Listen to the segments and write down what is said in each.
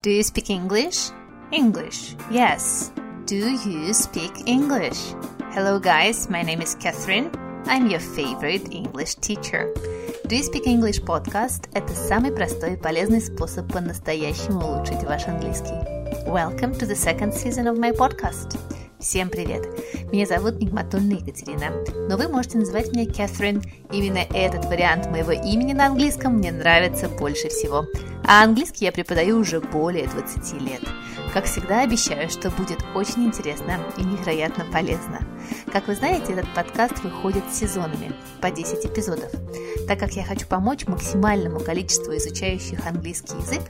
Do you speak English? English, yes. Do you speak English? Hello, guys, my name is Catherine. I'm your favorite English teacher. Do you speak English podcast – это самый простой и полезный способ по-настоящему улучшить ваш английский. Welcome to the second season of my podcast. Всем привет! Меня зовут Нигматульна Екатерина, но вы можете называть меня Кэтрин. Именно этот вариант моего имени на английском мне нравится больше всего. А английский я преподаю уже более 20 лет. Как всегда, обещаю, что будет очень интересно и невероятно полезно. Как вы знаете, этот подкаст выходит сезонами, по 10 эпизодов. Так как я хочу помочь максимальному количеству изучающих английский язык,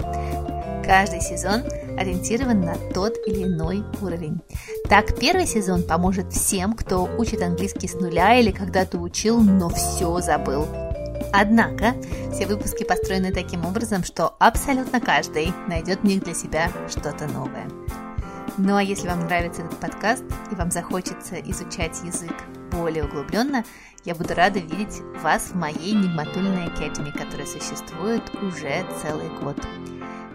каждый сезон ориентирован на тот или иной уровень. Так, первый сезон поможет всем, кто учит английский с нуля или когда-то учил, но все забыл. Однако, все выпуски построены таким образом, что абсолютно каждый найдет в них для себя что-то новое. Ну а если вам нравится этот подкаст и вам захочется изучать язык более углубленно, я буду рада видеть вас в моей Нигматульной Академии, которая существует уже целый год.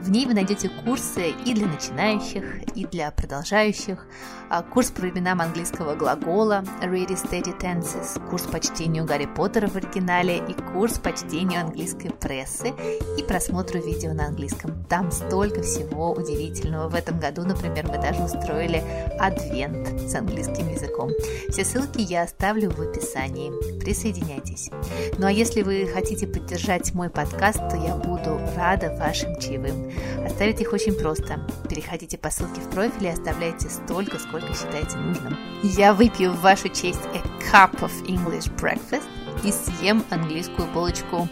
В ней вы найдете курсы и для начинающих, и для продолжающих. А, курс по именам английского глагола Ready Steady Tenses, курс по чтению Гарри Поттера в оригинале и курс по чтению английской прессы и просмотру видео на английском. Там столько всего удивительного. В этом году, например, мы даже устроили адвент с английским языком. Все ссылки я оставлю в описании. Присоединяйтесь. Ну а если вы хотите поддержать мой подкаст, то я буду рада вашим чаевым. Оставить их очень просто. Переходите по ссылке в профиле и оставляйте столько, сколько считаете нужным. Я выпью в вашу честь a cup of English breakfast и съем английскую булочку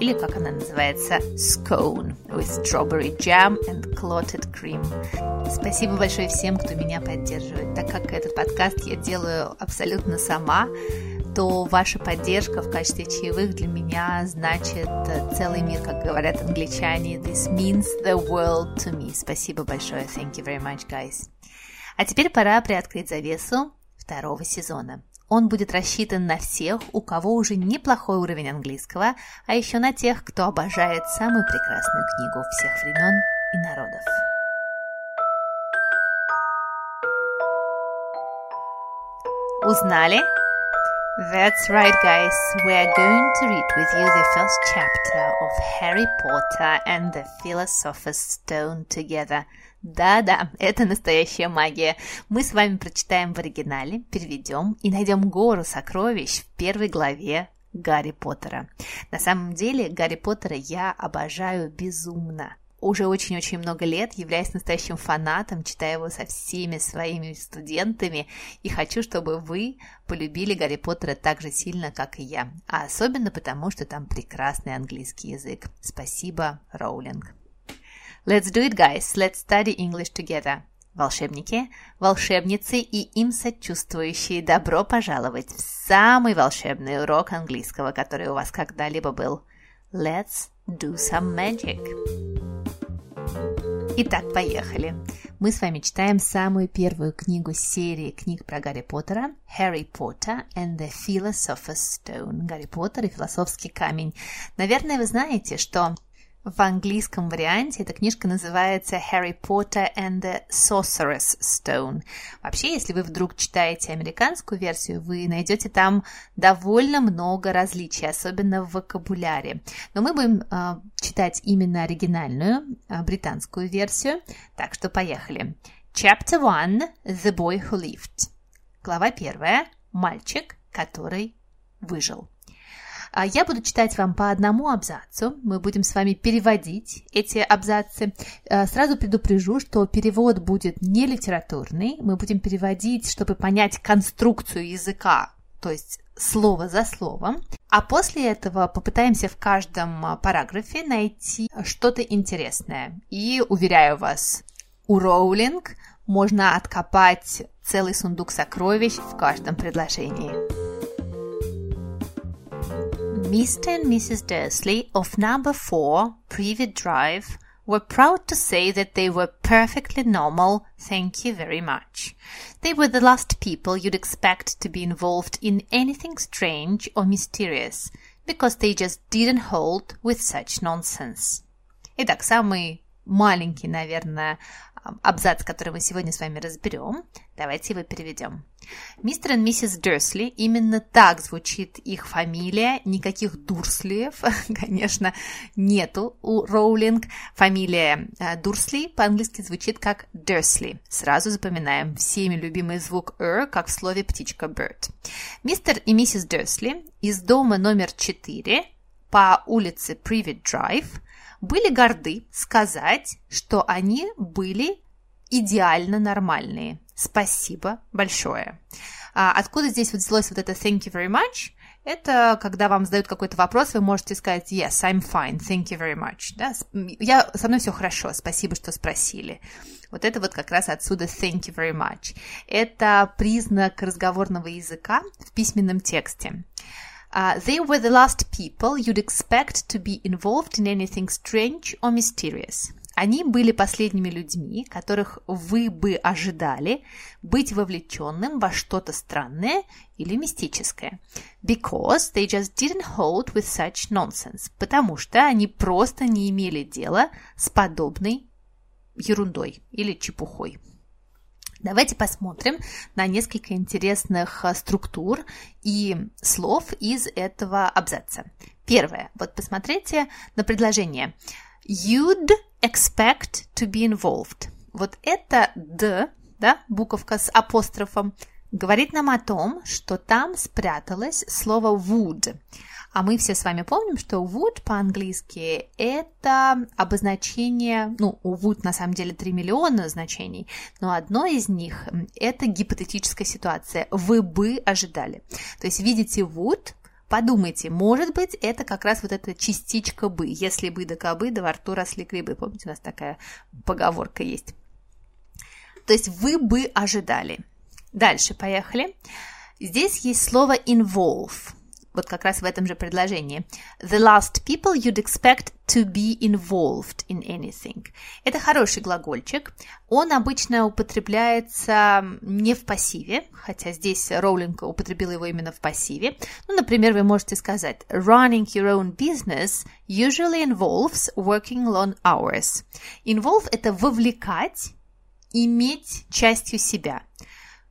или как она называется, scone with strawberry jam and clotted cream. Спасибо большое всем, кто меня поддерживает, так как этот подкаст я делаю абсолютно сама, то ваша поддержка в качестве чаевых для меня значит э, целый мир, как говорят англичане. This means the world to me. Спасибо большое. Thank you very much, guys. А теперь пора приоткрыть завесу второго сезона. Он будет рассчитан на всех, у кого уже неплохой уровень английского, а еще на тех, кто обожает самую прекрасную книгу всех времен и народов. Узнали? That's right, guys. We're going to read with you the first chapter of Harry Potter and the Philosopher's Stone together. Да-да, это настоящая магия. Мы с вами прочитаем в оригинале, переведем и найдем гору сокровищ в первой главе Гарри Поттера. На самом деле, Гарри Поттера я обожаю безумно уже очень-очень много лет, являюсь настоящим фанатом, читаю его со всеми своими студентами и хочу, чтобы вы полюбили Гарри Поттера так же сильно, как и я. А особенно потому, что там прекрасный английский язык. Спасибо, Роулинг. Let's do it, guys. Let's study English together. Волшебники, волшебницы и им сочувствующие, добро пожаловать в самый волшебный урок английского, который у вас когда-либо был. Let's do some magic. Итак, поехали. Мы с вами читаем самую первую книгу серии книг про Гарри Поттера «Harry Potter and the Philosopher's Stone» Гарри Поттер и философский камень. Наверное, вы знаете, что в английском варианте эта книжка называется Harry Potter and the Sorcerer's Stone. Вообще, если вы вдруг читаете американскую версию, вы найдете там довольно много различий, особенно в вокабуляре. Но мы будем э, читать именно оригинальную э, британскую версию, так что поехали. Chapter 1 The Boy Who Lived. Глава первая. Мальчик, который выжил. А я буду читать вам по одному абзацу. Мы будем с вами переводить эти абзацы. Э, сразу предупрежу, что перевод будет не литературный. Мы будем переводить, чтобы понять конструкцию языка, то есть слово за словом. А после этого попытаемся в каждом а, параграфе найти что-то интересное. И, уверяю вас, у Роулинг можно откопать целый сундук сокровищ в каждом предложении. Mr. and Mrs. Dursley of number 4 Privet Drive were proud to say that they were perfectly normal, thank you very much. They were the last people you'd expect to be involved in anything strange or mysterious, because they just didn't hold with such nonsense. Итак, самый маленький, наверное, абзац, который мы сегодня с вами разберем. Давайте его переведем. Мистер и миссис Дерсли, именно так звучит их фамилия, никаких Дурслиев, конечно, нету у Роулинг. Фамилия э, Дурсли по-английски звучит как Дерсли. Сразу запоминаем всеми любимый звук «р», как в слове птичка bird. Мистер и миссис Дерсли из дома номер 4 по улице Privet Drive – были горды сказать, что они были идеально нормальные. Спасибо большое. А откуда здесь вот взялось вот это thank you very much? Это когда вам задают какой-то вопрос, вы можете сказать yes, I'm fine, thank you very much. Да? Я, со мной все хорошо, спасибо, что спросили. Вот это вот как раз отсюда thank you very much. Это признак разговорного языка в письменном тексте. Uh, they were the last people you'd expect to be involved in anything strange or mysterious. Они были последними людьми, которых вы бы ожидали быть вовлеченным во что-то странное или мистическое. Because they just didn't hold with such nonsense. Потому что они просто не имели дела с подобной ерундой или чепухой. Давайте посмотрим на несколько интересных э, структур и слов из этого абзаца. Первое. Вот посмотрите на предложение. You'd expect to be involved. Вот это «д», да, буковка с апострофом, говорит нам о том, что там спряталось слово would. А мы все с вами помним, что would по-английски это обозначение, ну, у would на самом деле 3 миллиона значений, но одно из них это гипотетическая ситуация. Вы бы ожидали. То есть видите would, Подумайте, может быть, это как раз вот эта частичка «бы». Если бы да кобы, да во рту росли грибы. Помните, у нас такая поговорка есть. То есть вы бы ожидали. Дальше, поехали. Здесь есть слово involve вот как раз в этом же предложении. The last people you'd expect to be involved in anything. Это хороший глагольчик. Он обычно употребляется не в пассиве, хотя здесь Роулинг употребила его именно в пассиве. Ну, например, вы можете сказать Running your own business usually involves working long hours. Involve – это вовлекать, иметь частью себя.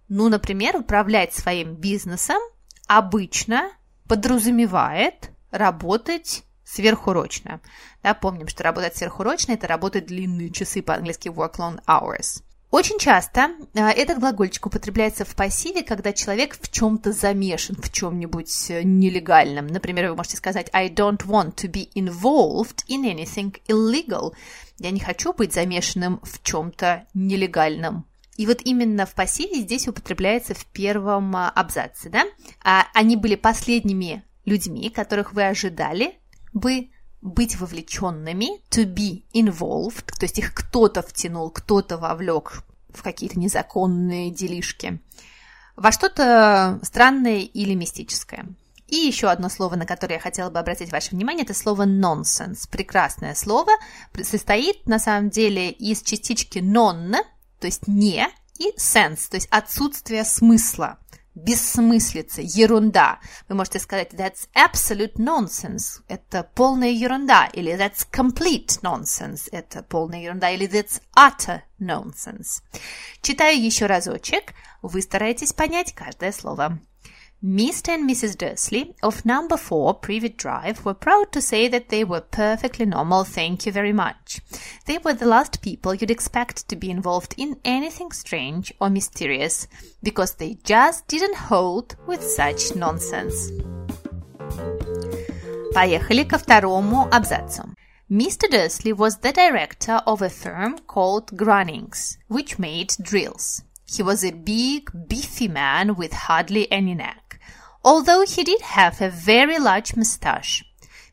Ну, например, управлять своим бизнесом обычно подразумевает работать сверхурочно. Да, помним, что работать сверхурочно – это работать длинные часы, по-английски work long hours. Очень часто э, этот глагольчик употребляется в пассиве, когда человек в чем-то замешан, в чем-нибудь э, нелегальном. Например, вы можете сказать I don't want to be involved in anything illegal. Я не хочу быть замешанным в чем-то нелегальном. И вот именно в пассиве здесь употребляется в первом а, абзаце, да? А они были последними людьми, которых вы ожидали бы быть вовлеченными, to be involved, то есть их кто-то втянул, кто-то вовлек в какие-то незаконные делишки, во что-то странное или мистическое. И еще одно слово, на которое я хотела бы обратить ваше внимание, это слово nonsense. Прекрасное слово, состоит на самом деле из частички non, то есть не, и sense, то есть отсутствие смысла, бессмыслица, ерунда. Вы можете сказать that's absolute nonsense, это полная ерунда, или that's complete nonsense, это полная ерунда, или that's utter nonsense. Читаю еще разочек, вы стараетесь понять каждое слово. Mr. and Mrs. Dursley of number 4 Privet Drive were proud to say that they were perfectly normal, thank you very much. They were the last people you'd expect to be involved in anything strange or mysterious, because they just didn't hold with such nonsense. Поехали ко второму абзацу. Mr. Dursley was the director of a firm called Grunnings, which made drills. He was a big, beefy man with hardly any neck although he did have a very large moustache.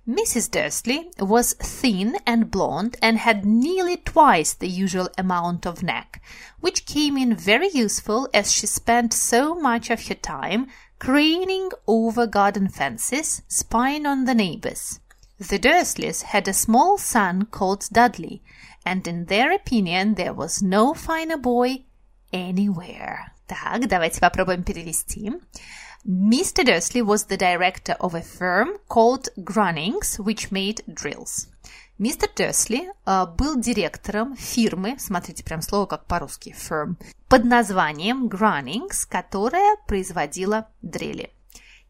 Mrs. Dursley was thin and blonde and had nearly twice the usual amount of neck, which came in very useful as she spent so much of her time craning over garden fences, spying on the neighbors. The Dursleys had a small son called Dudley, and in their opinion there was no finer boy anywhere. Так, давайте попробуем перевести. Mr. Dursley was the director of a firm called Grunnings, which made drills. Мистер Дерсли uh, был директором фирмы, смотрите, прям слово как по-русски, firm, под названием Grunnings, которая производила дрели.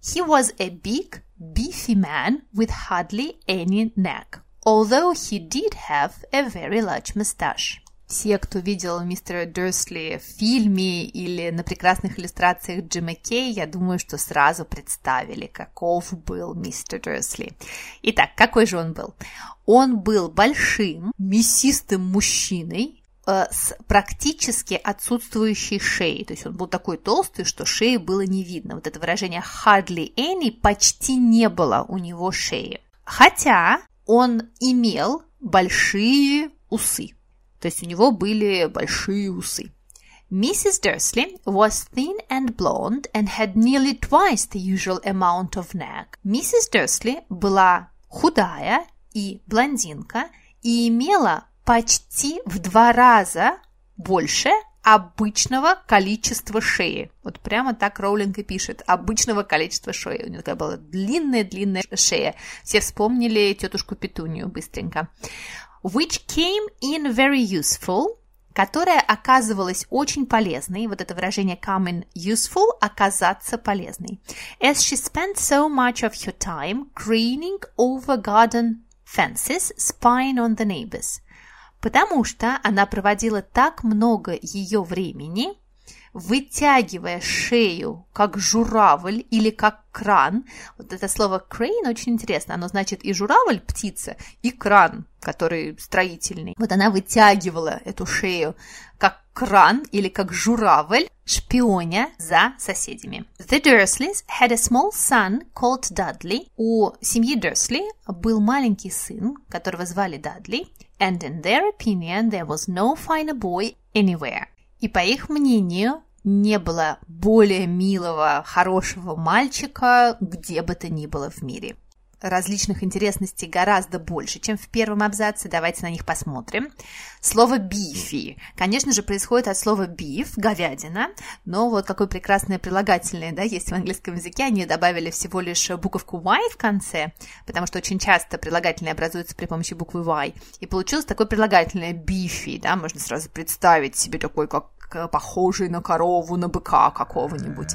He was a big, beefy man with hardly any neck, although he did have a very large mustache. Все, кто видел мистера Дерсли в фильме или на прекрасных иллюстрациях Джима Кей, я думаю, что сразу представили, каков был мистер Дерсли. Итак, какой же он был? Он был большим, мясистым мужчиной, э, с практически отсутствующей шеей. То есть он был такой толстый, что шеи было не видно. Вот это выражение hardly any почти не было у него шеи. Хотя он имел большие усы. То есть у него были большие усы. Mrs. Dursley was thin and blonde and had nearly twice the usual amount of neck. Миссис Дерсли была худая и блондинка и имела почти в два раза больше обычного количества шеи. Вот прямо так Роулинг и пишет. Обычного количества шеи. У нее такая была длинная-длинная шея. Все вспомнили тетушку Петунию быстренько which came in very useful, которая оказывалась очень полезной. Вот это выражение come in useful – оказаться полезной. As she spent so much of her time craning over garden fences, spying on the neighbors. Потому что она проводила так много ее времени – вытягивая шею, как журавль или как кран. Вот это слово crane очень интересно. Оно значит и журавль, птица, и кран, который строительный. Вот она вытягивала эту шею, как кран или как журавль, шпионя за соседями. The Dursleys had a small son called Dudley. У семьи Дерсли был маленький сын, которого звали Дадли, and in their opinion there was no finer boy anywhere. И по их мнению, не было более милого, хорошего мальчика где бы то ни было в мире. Различных интересностей гораздо больше, чем в первом абзаце. Давайте на них посмотрим. Слово «бифи», конечно же, происходит от слова «beef» – говядина, но вот какое прекрасное прилагательное да, есть в английском языке. Они добавили всего лишь буковку «y» в конце, потому что очень часто прилагательные образуются при помощи буквы «y». И получилось такое прилагательное «beefy», да, можно сразу представить себе такой, как похожий на корову, на быка какого-нибудь.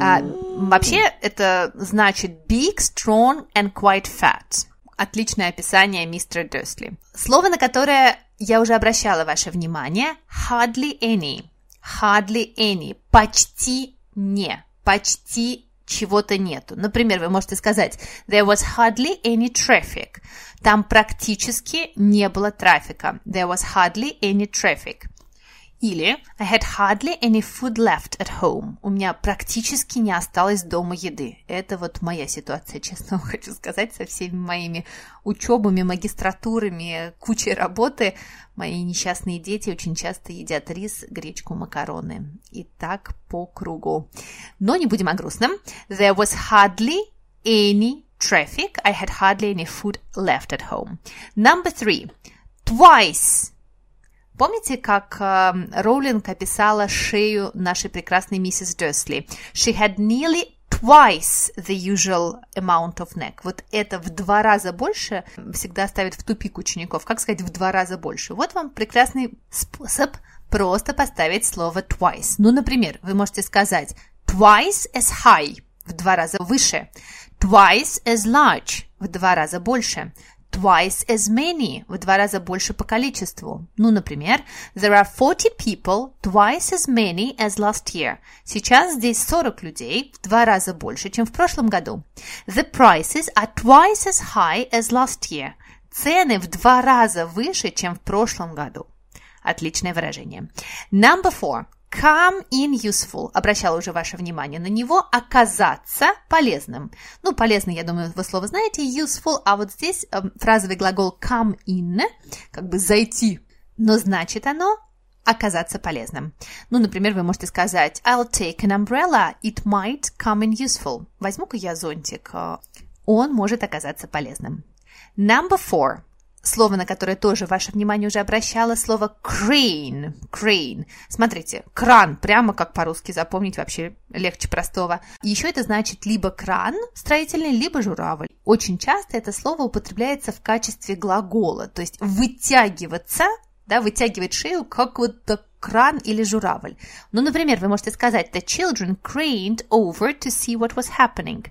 А, вообще это значит big, strong and quite fat. Отличное описание мистера Дерсли. Слово, на которое я уже обращала ваше внимание, hardly any. Hardly any. Почти не. Почти чего-то нету. Например, вы можете сказать There was hardly any traffic. Там практически не было трафика. There was hardly any traffic. Или I had hardly any food left at home. У меня практически не осталось дома еды. Это вот моя ситуация, честно хочу сказать, со всеми моими учебами, магистратурами, кучей работы. Мои несчастные дети очень часто едят рис, гречку, макароны. И так по кругу. Но не будем о грустном. There was hardly any traffic. I had hardly any food left at home. Number three. Twice Помните, как э, Роулинг описала шею нашей прекрасной миссис Дерсли? She had nearly twice the usual amount of neck. Вот это в два раза больше всегда ставит в тупик учеников. Как сказать в два раза больше? Вот вам прекрасный способ просто поставить слово twice. Ну, например, вы можете сказать twice as high в два раза выше, twice as large в два раза больше, twice as many, в два раза больше по количеству. Ну, например, there are 40 people, twice as many as last year. Сейчас здесь 40 людей, в два раза больше, чем в прошлом году. The prices are twice as high as last year. Цены в два раза выше, чем в прошлом году. Отличное выражение. Number four. Come in useful. Обращала уже ваше внимание на него. Оказаться полезным. Ну, полезный, я думаю, вы слово знаете. Useful. А вот здесь э, фразовый глагол come in, как бы зайти. Но значит оно оказаться полезным. Ну, например, вы можете сказать I'll take an umbrella. It might come in useful. Возьму-ка я зонтик. Он может оказаться полезным. Number four. Слово, на которое тоже ваше внимание уже обращало, слово crane. Crane. Смотрите, кран, прямо как по-русски запомнить вообще легче простого. Еще это значит либо кран строительный, либо журавль. Очень часто это слово употребляется в качестве глагола, то есть вытягиваться, да, вытягивать шею, как вот кран или журавль. Ну, например, вы можете сказать «The children craned over to see what was happening».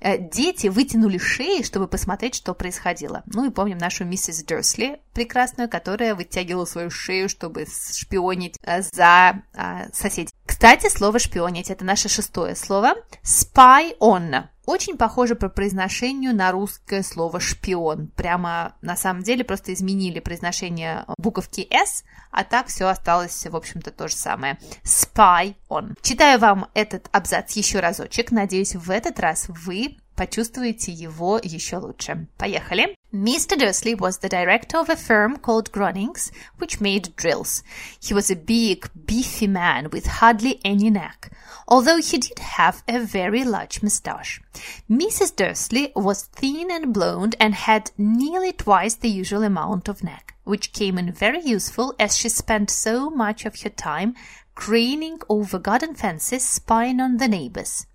Э, дети вытянули шеи, чтобы посмотреть, что происходило. Ну и помним нашу миссис Дерсли прекрасную, которая вытягивала свою шею, чтобы шпионить э, за а, соседей. Кстати, слово «шпионить» – это наше шестое слово. «Spy on» очень похоже по произношению на русское слово «шпион». Прямо на самом деле просто изменили произношение буковки «с», а так все осталось, в общем-то, то же самое. Spy on. Читаю вам этот абзац еще разочек. Надеюсь, в этот раз вы почувствуете его еще лучше. Поехали! Mr. Dursley was the director of a firm called Grunnings, which made drills. He was a big, beefy man with hardly any neck, although he did have a very large moustache. Mrs. Dursley was thin and blonde and had nearly twice the usual amount of neck, which came in very useful as she spent so much of her time craning over garden fences, spying on the neighbors.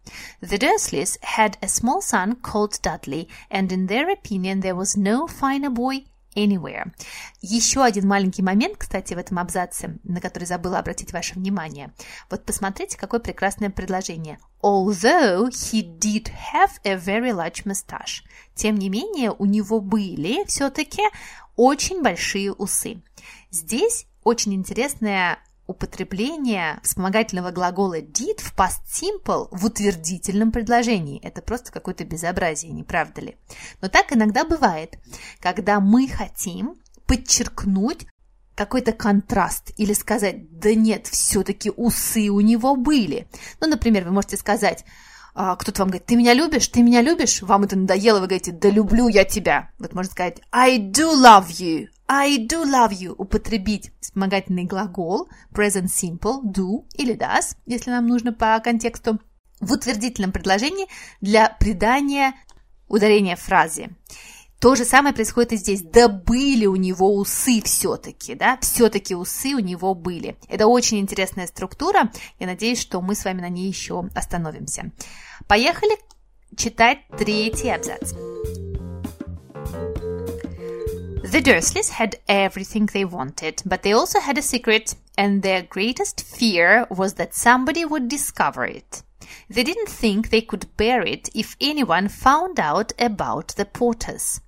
The Dursleys had a small son called Dudley, and in their opinion there was no finer boy anywhere. Еще один маленький момент, кстати, в этом абзаце, на который забыла обратить ваше внимание. Вот посмотрите, какое прекрасное предложение. Although he did have a very large mustache. Тем не менее, у него были все-таки очень большие усы. Здесь очень интересная употребление вспомогательного глагола did в past simple в утвердительном предложении. Это просто какое-то безобразие, не правда ли? Но так иногда бывает, когда мы хотим подчеркнуть какой-то контраст или сказать, да нет, все-таки усы у него были. Ну, например, вы можете сказать, а, кто-то вам говорит, ты меня любишь, ты меня любишь, вам это надоело, вы говорите, да люблю я тебя. Вот можно сказать, I do love you, I do love you. Употребить вспомогательный глагол, present simple, do или does, если нам нужно по контексту, в утвердительном предложении для придания ударения фразе. То же самое происходит и здесь. Да были у него усы все-таки, да, все-таки усы у него были. Это очень интересная структура. Я надеюсь, что мы с вами на ней еще остановимся. Поехали читать третий абзац. The Dursleys had everything they wanted, but they also had a secret, and their greatest fear was that somebody would discover it. They didn't think they could bear it if anyone found out about the Potters.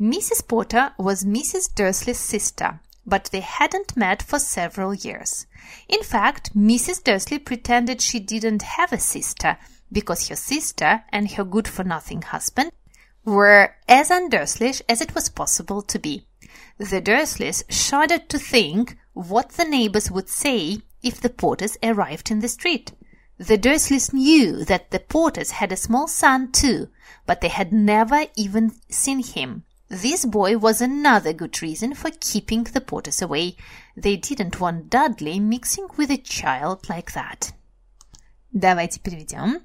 Mrs. Potter was Mrs. Dursley's sister, but they hadn't met for several years. In fact, Mrs. Dursley pretended she didn't have a sister because her sister and her good for nothing husband were as undurslyish as it was possible to be. The Dursleys shuddered to think what the neighbors would say if the Porters arrived in the street. The Dursleys knew that the Porters had a small son too, but they had never even seen him. This boy was another good reason for keeping the Potters away. They didn't want Dudley mixing with a child like that. Давайте переведем.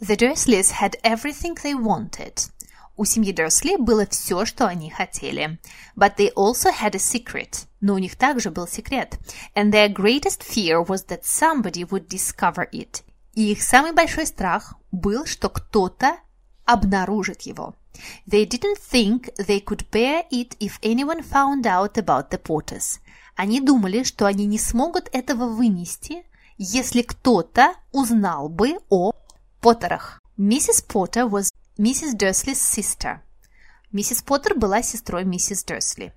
The Dursleys had everything they wanted. У семьи Дерсли было все, что они хотели. But they also had a secret. Но у них также был секрет. And their greatest fear was that somebody would discover it. И их самый большой страх был, что кто-то обнаружит его. They didn't think they could bear it if anyone found out about the Potters. Они думали, что они не смогут этого вынести, если кто-то узнал бы о Поттерах. Mrs. Potter was Mrs. Dursley's sister. Миссис Поттер была сестрой миссис Дерсли.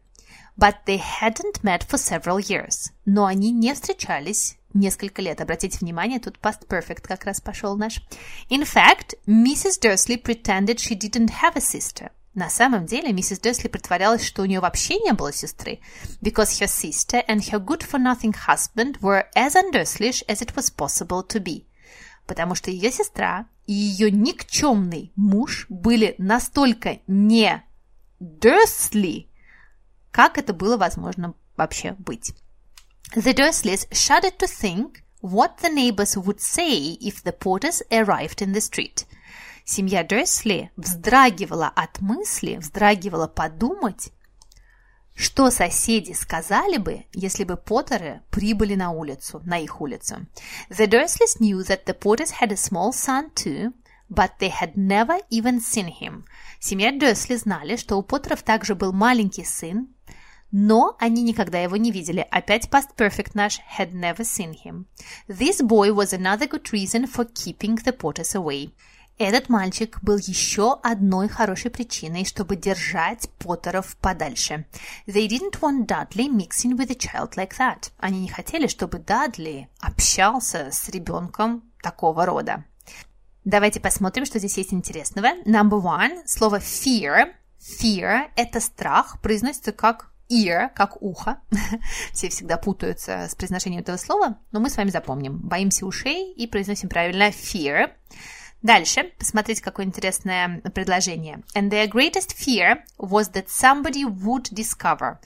But they hadn't met for several years. Но они не встречались несколько лет. Обратите внимание, тут past perfect как раз пошел наш. In fact, Mrs. Dursley pretended she didn't have a sister. На самом деле, миссис Дерсли притворялась, что у нее вообще не было сестры, because her sister and her good-for-nothing husband were as undurslyish as it was possible to be. Потому что ее сестра и ее никчемный муж были настолько не Дерсли, как это было возможно вообще быть. The Dursleys shuddered to think what the neighbors would say if the Potters arrived in the street. Семья Дерсли вздрагивала от мысли, вздрагивала подумать, Что соседи сказали бы, если бы Поттеры прибыли на улицу, на их улицу? The Dursleys knew that the Potters had a small son too, but they had never even seen him. Семья Дерсли знали, что у Поттеров также был маленький сын, но они никогда его не видели. Опять past perfect наш had never seen him. This boy was another good reason for keeping the Potters away. Этот мальчик был еще одной хорошей причиной, чтобы держать Поттеров подальше. They didn't want Dudley mixing with a child like that. Они не хотели, чтобы Дадли общался с ребенком такого рода. Давайте посмотрим, что здесь есть интересного. Number one. Слово fear. Fear – это страх. Произносится как ear, как ухо. Все всегда путаются с произношением этого слова, но мы с вами запомним. Боимся ушей и произносим правильно fear. Дальше, посмотрите, какое интересное предложение. And their greatest fear was that somebody would discover.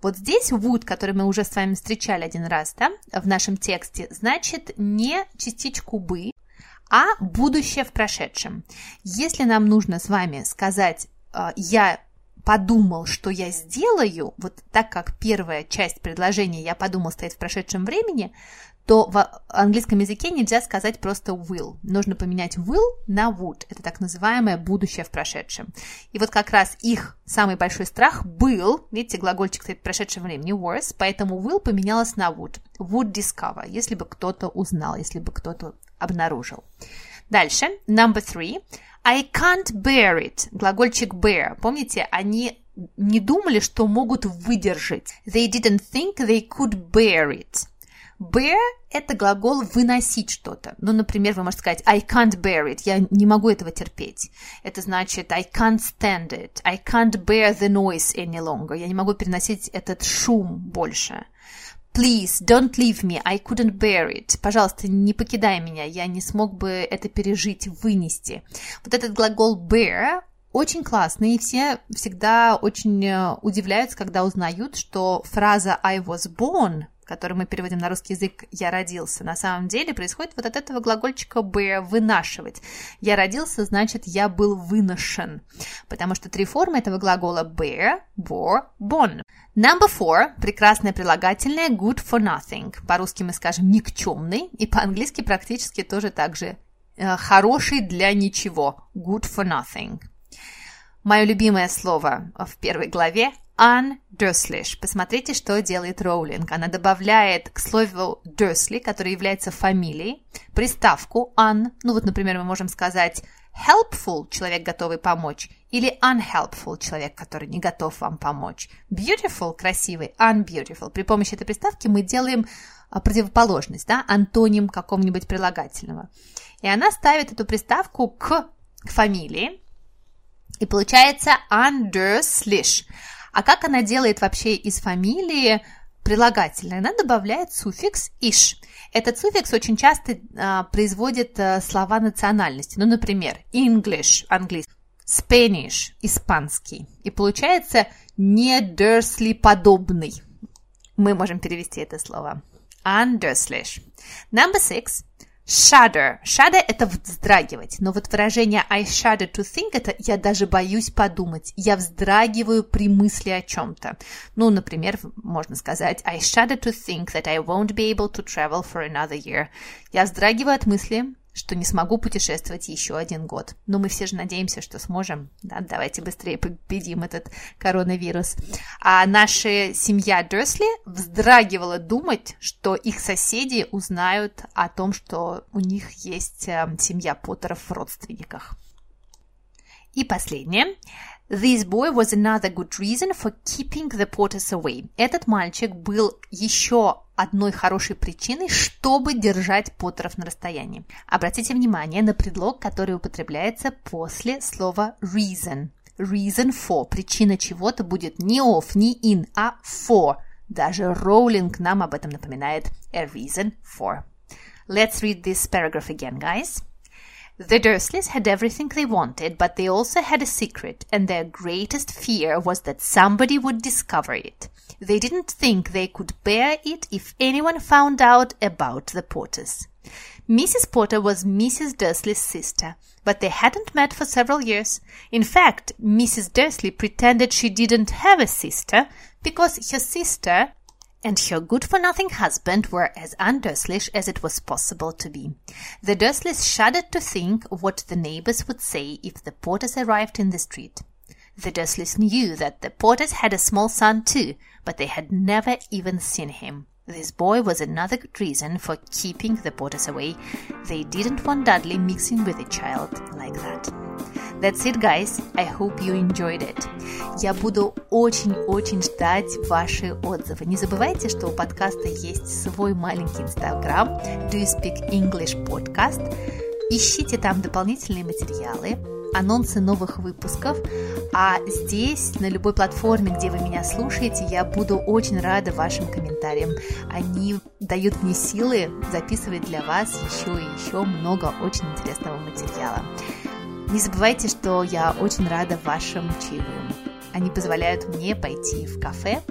Вот здесь would, который мы уже с вами встречали один раз, да, в нашем тексте, значит не частичку бы, а будущее в прошедшем. Если нам нужно с вами сказать а, «я подумал, что я сделаю», вот так как первая часть предложения «я подумал» стоит в прошедшем времени, то в английском языке нельзя сказать просто will. Нужно поменять will на would. Это так называемое будущее в прошедшем. И вот как раз их самый большой страх был, видите, глагольчик стоит в прошедшем времени, was, поэтому will поменялось на would. Would discover, если бы кто-то узнал, если бы кто-то обнаружил. Дальше, number three. I can't bear it. Глагольчик bear. Помните, они не думали, что могут выдержать. They didn't think they could bear it. Bear – это глагол «выносить что-то». Ну, например, вы можете сказать I can't bear it. Я не могу этого терпеть. Это значит I can't stand it. I can't bear the noise any longer. Я не могу переносить этот шум больше. Please, don't leave me. I couldn't bear it. Пожалуйста, не покидай меня. Я не смог бы это пережить, вынести. Вот этот глагол bear очень классный, и все всегда очень э, удивляются, когда узнают, что фраза I was born который мы переводим на русский язык «я родился», на самом деле происходит вот от этого глагольчика «bear» – «вынашивать». «Я родился» значит «я был выношен», потому что три формы этого глагола «bear», «bore», «born». Number four – прекрасное прилагательное «good for nothing». По-русски мы скажем «никчемный», и по-английски практически тоже так же э, «хороший для ничего» – «good for nothing». Мое любимое слово в первой главе Ан Дерслиш. Посмотрите, что делает Роулинг. Она добавляет к слову Дерсли, который является фамилией, приставку an. Ну вот, например, мы можем сказать helpful – человек, готовый помочь, или unhelpful – человек, который не готов вам помочь. Beautiful – красивый, unbeautiful. При помощи этой приставки мы делаем а, противоположность, да, антоним какого-нибудь прилагательного. И она ставит эту приставку к, к фамилии, и получается underslish. А как она делает вообще из фамилии прилагательное? Она добавляет суффикс «иш». Этот суффикс очень часто а, производит а, слова национальности. Ну, например, English – английский, Spanish – испанский. И получается не Дерсли подобный. Мы можем перевести это слово. Underslish. Number six. Shudder. Shudder – это вздрагивать. Но вот выражение I shudder to think – это я даже боюсь подумать. Я вздрагиваю при мысли о чем-то. Ну, например, можно сказать I shudder to think that I won't be able to travel for another year. Я вздрагиваю от мысли, что не смогу путешествовать еще один год. Но мы все же надеемся, что сможем. Да, давайте быстрее победим этот коронавирус. А наша семья Дерсли вздрагивала думать, что их соседи узнают о том, что у них есть э, семья Поттеров в родственниках. И последнее. This boy was another good reason for keeping the Potters away. Этот мальчик был еще одной хорошей причиной, чтобы держать Поттеров на расстоянии. Обратите внимание на предлог, который употребляется после слова reason. Reason for. Причина чего-то будет не of, не in, а for. Даже Роулинг нам об этом напоминает. A reason for. Let's read this paragraph again, guys. The Dursleys had everything they wanted, but they also had a secret, and their greatest fear was that somebody would discover it. They didn't think they could bear it if anyone found out about the Potters. Mrs. Potter was Mrs. Dursley's sister, but they hadn't met for several years. In fact, Mrs. Dursley pretended she didn't have a sister because her sister and her good for nothing husband were as undurslyish as it was possible to be. The Dursleys shuddered to think what the neighbors would say if the porters arrived in the street. The Dursleys knew that the porters had a small son too, but they had never even seen him. This boy was another good reason for keeping the Potters away. They didn't want Dudley mixing with a child like that. That's it, guys. I hope you enjoyed it. Я буду очень-очень ждать ваши отзывы. Не забывайте, что у подкаста есть свой маленький инстаграм Do You Speak English Podcast. Ищите там дополнительные материалы, анонсы новых выпусков. А здесь, на любой платформе, где вы меня слушаете, я буду очень рада вашим комментариям. Они дают мне силы записывать для вас еще и еще много очень интересного материала. Не забывайте, что я очень рада вашим чаевым. Они позволяют мне пойти в кафе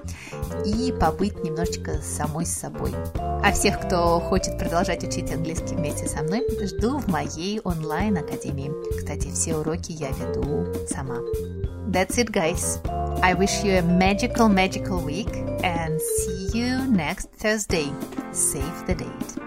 и побыть немножечко самой с собой. А всех, кто хочет продолжать учить английский вместе со мной, жду в моей онлайн-академии. Кстати, все уроки я веду сама. That's it, guys. I wish you a magical, magical week and see you next Thursday. Save the date.